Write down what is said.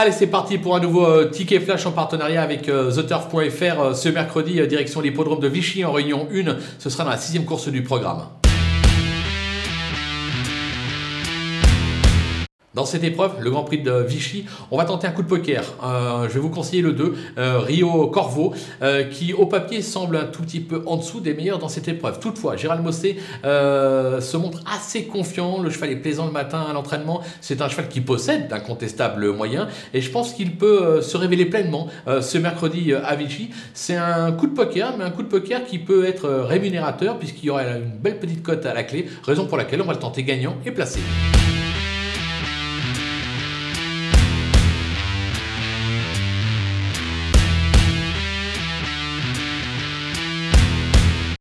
Allez, c'est parti pour un nouveau euh, ticket flash en partenariat avec euh, TheTurf.fr euh, ce mercredi, direction l'hippodrome de Vichy en réunion 1. Ce sera dans la sixième course du programme. Dans cette épreuve, le Grand Prix de Vichy, on va tenter un coup de poker. Euh, je vais vous conseiller le 2, euh, Rio Corvo, euh, qui au papier semble un tout petit peu en dessous des meilleurs dans cette épreuve. Toutefois, Gérald Mossé se montre assez confiant. Le cheval est plaisant le matin à l'entraînement. C'est un cheval qui possède d'incontestables moyens et je pense qu'il peut se révéler pleinement ce mercredi à Vichy. C'est un coup de poker, mais un coup de poker qui peut être rémunérateur puisqu'il y aura une belle petite cote à la clé, raison pour laquelle on va le tenter gagnant et placé.